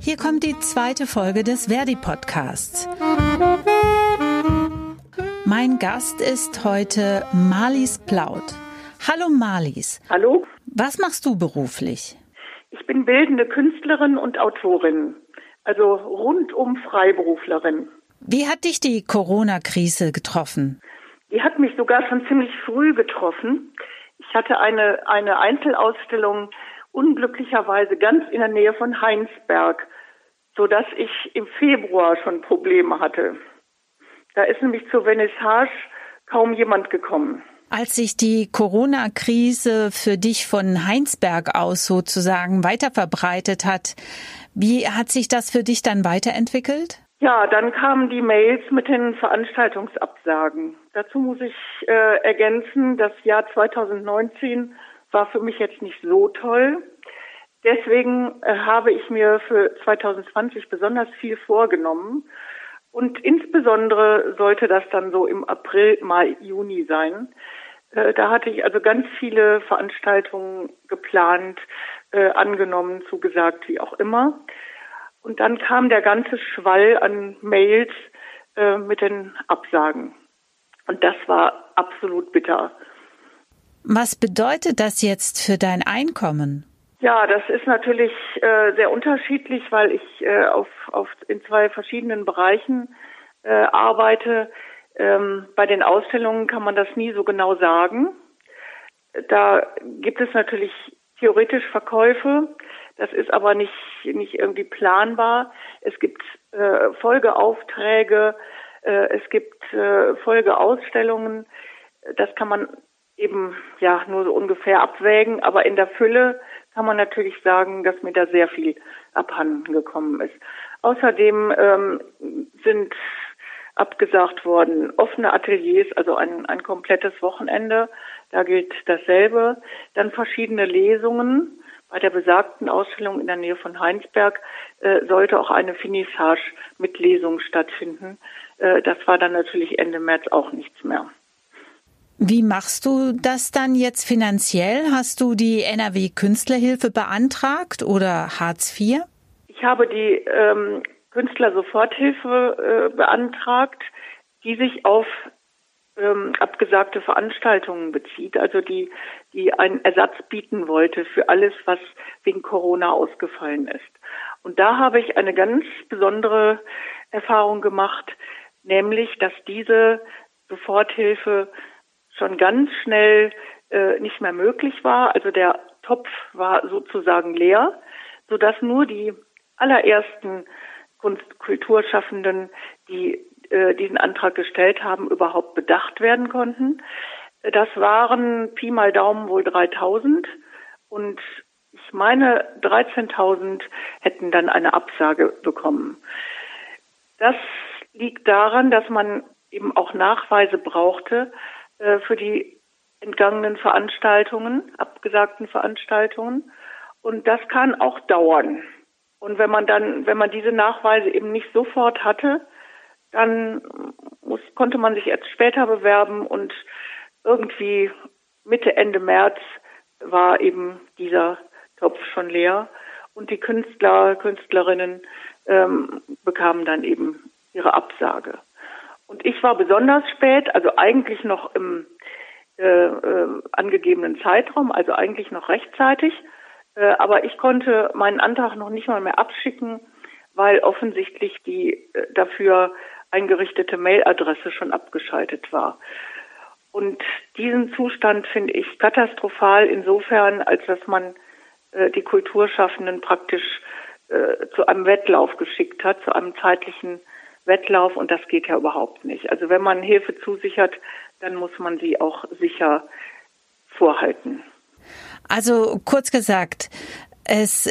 Hier kommt die zweite Folge des Verdi-Podcasts. Mein Gast ist heute Marlies Plaut. Hallo Marlies. Hallo. Was machst du beruflich? Ich bin bildende Künstlerin und Autorin, also rundum Freiberuflerin. Wie hat dich die Corona-Krise getroffen? Die hat mich sogar schon ziemlich früh getroffen. Ich hatte eine, eine Einzelausstellung unglücklicherweise ganz in der Nähe von Heinsberg, so dass ich im Februar schon Probleme hatte. Da ist nämlich zur Vernissage kaum jemand gekommen. Als sich die Corona-Krise für dich von Heinsberg aus sozusagen weiter verbreitet hat, wie hat sich das für dich dann weiterentwickelt? Ja, dann kamen die Mails mit den Veranstaltungsabsagen. Dazu muss ich äh, ergänzen, das Jahr 2019 war für mich jetzt nicht so toll. Deswegen äh, habe ich mir für 2020 besonders viel vorgenommen. Und insbesondere sollte das dann so im April, Mai, Juni sein. Äh, da hatte ich also ganz viele Veranstaltungen geplant, äh, angenommen, zugesagt, wie auch immer. Und dann kam der ganze Schwall an Mails mit den Absagen. Und das war absolut bitter. Was bedeutet das jetzt für dein Einkommen? Ja, das ist natürlich äh, sehr unterschiedlich, weil ich äh, auf, auf in zwei verschiedenen Bereichen äh, arbeite. Ähm, bei den Ausstellungen kann man das nie so genau sagen. Da gibt es natürlich theoretisch Verkäufe, das ist aber nicht, nicht irgendwie planbar. Es gibt äh, Folgeaufträge, äh, es gibt äh, Folgeausstellungen. Das kann man eben ja nur so ungefähr abwägen, aber in der Fülle kann man natürlich sagen, dass mir da sehr viel abhanden gekommen ist. Außerdem ähm, sind abgesagt worden offene Ateliers, also ein, ein komplettes Wochenende, da gilt dasselbe. Dann verschiedene Lesungen, bei der besagten Ausstellung in der Nähe von Heinsberg äh, sollte auch eine Finissage mit Lesung stattfinden. Äh, das war dann natürlich Ende März auch nichts mehr. Wie machst du das dann jetzt finanziell? Hast du die NRW Künstlerhilfe beantragt oder Hartz IV? Ich habe die ähm, Künstlersoforthilfe äh, beantragt, die sich auf ähm, abgesagte Veranstaltungen bezieht, also die, die einen Ersatz bieten wollte für alles, was wegen Corona ausgefallen ist. Und da habe ich eine ganz besondere Erfahrung gemacht, nämlich, dass diese Soforthilfe schon ganz schnell äh, nicht mehr möglich war. Also der Topf war sozusagen leer, sodass nur die allerersten Kunst Kulturschaffenden, die äh, diesen Antrag gestellt haben, überhaupt bedacht werden konnten. Das waren Pi mal Daumen wohl 3000 und ich meine 13.000 hätten dann eine Absage bekommen. Das liegt daran, dass man eben auch Nachweise brauchte äh, für die entgangenen Veranstaltungen, abgesagten Veranstaltungen. Und das kann auch dauern. Und wenn man dann, wenn man diese Nachweise eben nicht sofort hatte, dann muss, konnte man sich erst später bewerben und irgendwie Mitte, Ende März war eben dieser Topf schon leer und die Künstler, Künstlerinnen ähm, bekamen dann eben ihre Absage. Und ich war besonders spät, also eigentlich noch im äh, äh, angegebenen Zeitraum, also eigentlich noch rechtzeitig, äh, aber ich konnte meinen Antrag noch nicht mal mehr abschicken, weil offensichtlich die äh, dafür eingerichtete Mailadresse schon abgeschaltet war. Und diesen Zustand finde ich katastrophal insofern, als dass man äh, die Kulturschaffenden praktisch äh, zu einem Wettlauf geschickt hat, zu einem zeitlichen Wettlauf und das geht ja überhaupt nicht. Also wenn man Hilfe zusichert, dann muss man sie auch sicher vorhalten. Also kurz gesagt, es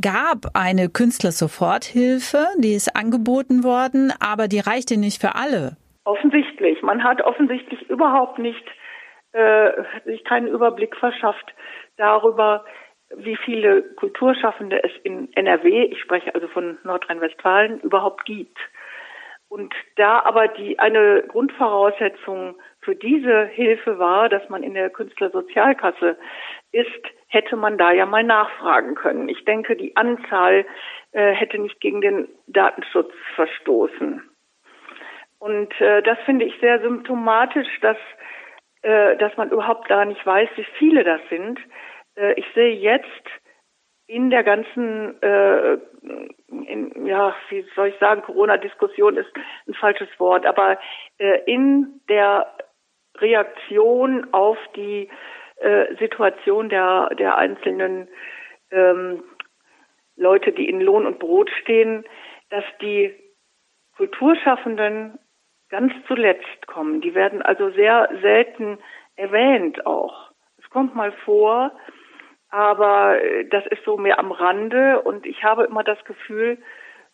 gab eine Künstlersoforthilfe, die ist angeboten worden, aber die reichte nicht für alle. Offensichtlich. Man hat offensichtlich überhaupt nicht äh, sich keinen Überblick verschafft darüber, wie viele Kulturschaffende es in NRW, ich spreche also von Nordrhein-Westfalen, überhaupt gibt. Und da aber die eine Grundvoraussetzung für diese Hilfe war, dass man in der Künstlersozialkasse ist, hätte man da ja mal nachfragen können. Ich denke, die Anzahl äh, hätte nicht gegen den Datenschutz verstoßen. Und äh, das finde ich sehr symptomatisch, dass, äh, dass man überhaupt gar nicht weiß, wie viele das sind. Äh, ich sehe jetzt in der ganzen, äh, in, ja, wie soll ich sagen, Corona-Diskussion ist ein falsches Wort, aber äh, in der Reaktion auf die äh, Situation der, der einzelnen ähm, Leute, die in Lohn und Brot stehen, dass die Kulturschaffenden ganz zuletzt kommen. Die werden also sehr selten erwähnt auch. Es kommt mal vor, aber äh, das ist so mehr am Rande und ich habe immer das Gefühl,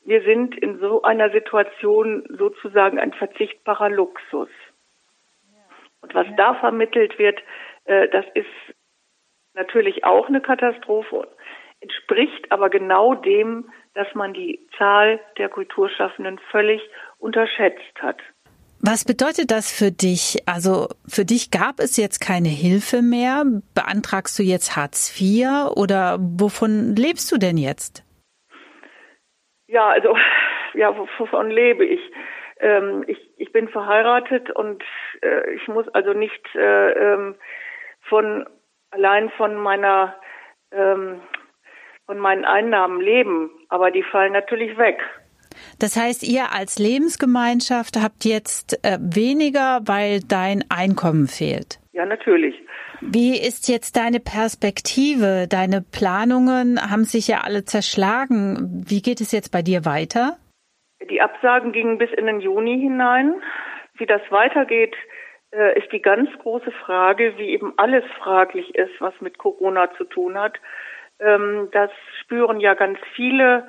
wir sind in so einer Situation sozusagen ein verzichtbarer Luxus. Und was da vermittelt wird, äh, das ist natürlich auch eine Katastrophe, entspricht aber genau dem, dass man die Zahl der Kulturschaffenden völlig unterschätzt hat. Was bedeutet das für dich? Also für dich gab es jetzt keine Hilfe mehr. Beantragst du jetzt Hartz IV oder wovon lebst du denn jetzt? Ja, also ja, wovon lebe ich? Ähm, ich, ich bin verheiratet und äh, ich muss also nicht äh, ähm, von allein von meiner ähm, von meinen Einnahmen leben, aber die fallen natürlich weg. Das heißt, ihr als Lebensgemeinschaft habt jetzt äh, weniger, weil dein Einkommen fehlt. Ja, natürlich. Wie ist jetzt deine Perspektive? Deine Planungen haben sich ja alle zerschlagen. Wie geht es jetzt bei dir weiter? Die Absagen gingen bis in den Juni hinein. Wie das weitergeht, äh, ist die ganz große Frage, wie eben alles fraglich ist, was mit Corona zu tun hat. Ähm, das spüren ja ganz viele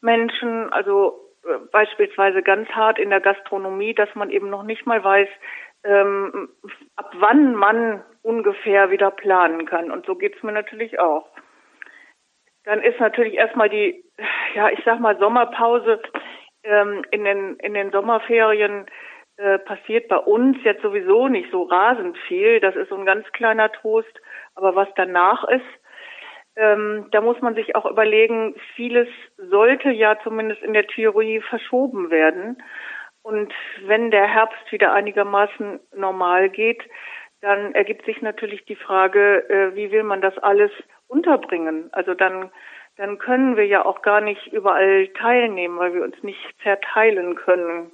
Menschen. Also beispielsweise ganz hart in der Gastronomie, dass man eben noch nicht mal weiß, ähm, ab wann man ungefähr wieder planen kann. Und so geht's mir natürlich auch. Dann ist natürlich erstmal die, ja, ich sag mal, Sommerpause ähm, in den in den Sommerferien äh, passiert bei uns jetzt sowieso nicht so rasend viel. Das ist so ein ganz kleiner Trost. Aber was danach ist, ähm, da muss man sich auch überlegen, vieles sollte ja zumindest in der Theorie verschoben werden. Und wenn der Herbst wieder einigermaßen normal geht, dann ergibt sich natürlich die Frage, äh, wie will man das alles unterbringen? Also dann, dann können wir ja auch gar nicht überall teilnehmen, weil wir uns nicht zerteilen können.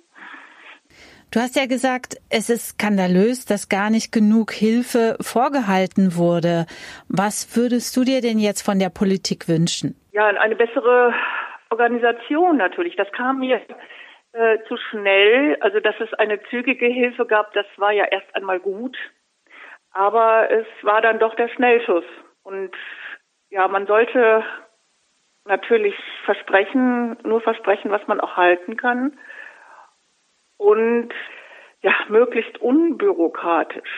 Du hast ja gesagt, es ist skandalös, dass gar nicht genug Hilfe vorgehalten wurde. Was würdest du dir denn jetzt von der Politik wünschen? Ja, eine bessere Organisation natürlich. Das kam mir äh, zu schnell. Also, dass es eine zügige Hilfe gab, das war ja erst einmal gut. Aber es war dann doch der Schnellschuss. Und ja, man sollte natürlich versprechen, nur versprechen, was man auch halten kann und ja, möglichst unbürokratisch.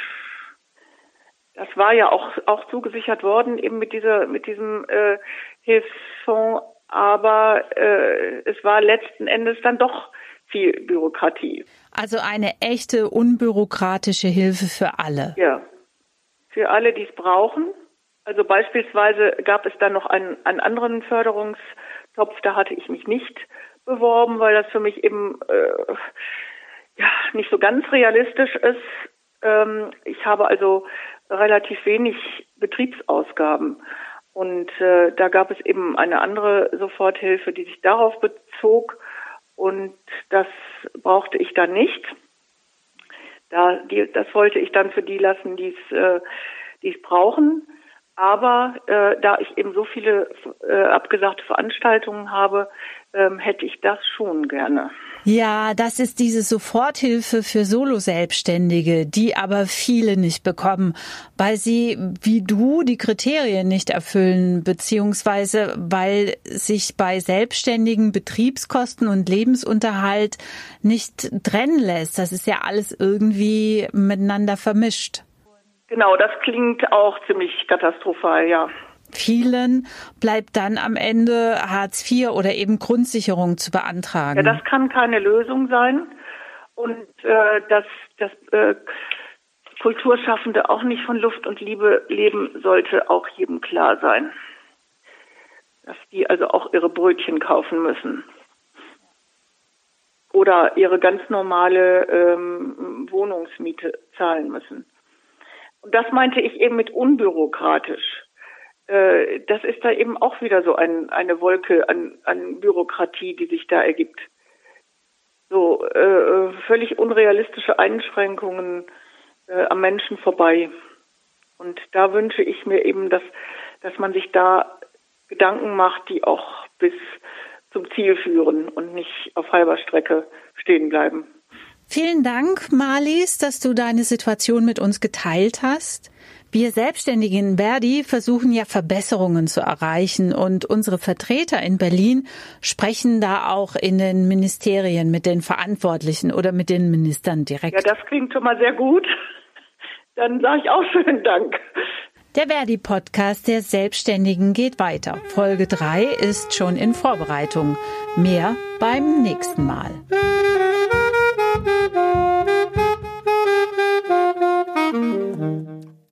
Das war ja auch, auch zugesichert worden, eben mit dieser, mit diesem äh, Hilfsfonds, aber äh, es war letzten Endes dann doch viel Bürokratie. Also eine echte unbürokratische Hilfe für alle. Ja, für alle, die es brauchen. Also beispielsweise gab es dann noch einen, einen anderen Förderungstopf, da hatte ich mich nicht beworben, weil das für mich eben äh, ja, nicht so ganz realistisch ist. Ähm, ich habe also relativ wenig Betriebsausgaben. Und äh, da gab es eben eine andere Soforthilfe, die sich darauf bezog. Und das brauchte ich dann nicht. Da, die, das wollte ich dann für die lassen, die es, äh, die es brauchen. Aber äh, da ich eben so viele äh, abgesagte Veranstaltungen habe, ähm, hätte ich das schon gerne. Ja, das ist diese Soforthilfe für Solo-Selbstständige, die aber viele nicht bekommen, weil sie wie du die Kriterien nicht erfüllen, beziehungsweise weil sich bei Selbstständigen Betriebskosten und Lebensunterhalt nicht trennen lässt. Das ist ja alles irgendwie miteinander vermischt. Genau, das klingt auch ziemlich katastrophal, ja. Vielen bleibt dann am Ende Hartz IV oder eben Grundsicherung zu beantragen. Ja, das kann keine Lösung sein. Und äh, das, das äh, Kulturschaffende auch nicht von Luft und Liebe leben, sollte auch jedem klar sein. Dass die also auch ihre Brötchen kaufen müssen. Oder ihre ganz normale ähm, Wohnungsmiete zahlen müssen. Und das meinte ich eben mit unbürokratisch. Äh, das ist da eben auch wieder so ein, eine Wolke an, an Bürokratie, die sich da ergibt. So äh, völlig unrealistische Einschränkungen äh, am Menschen vorbei. Und da wünsche ich mir eben, dass, dass man sich da Gedanken macht, die auch bis zum Ziel führen und nicht auf halber Strecke stehen bleiben. Vielen Dank, Marlies, dass du deine Situation mit uns geteilt hast. Wir Selbstständigen in Verdi versuchen ja Verbesserungen zu erreichen und unsere Vertreter in Berlin sprechen da auch in den Ministerien mit den Verantwortlichen oder mit den Ministern direkt. Ja, das klingt schon mal sehr gut. Dann sage ich auch schönen Dank. Der Verdi-Podcast der Selbstständigen geht weiter. Folge 3 ist schon in Vorbereitung. Mehr beim nächsten Mal. Bye.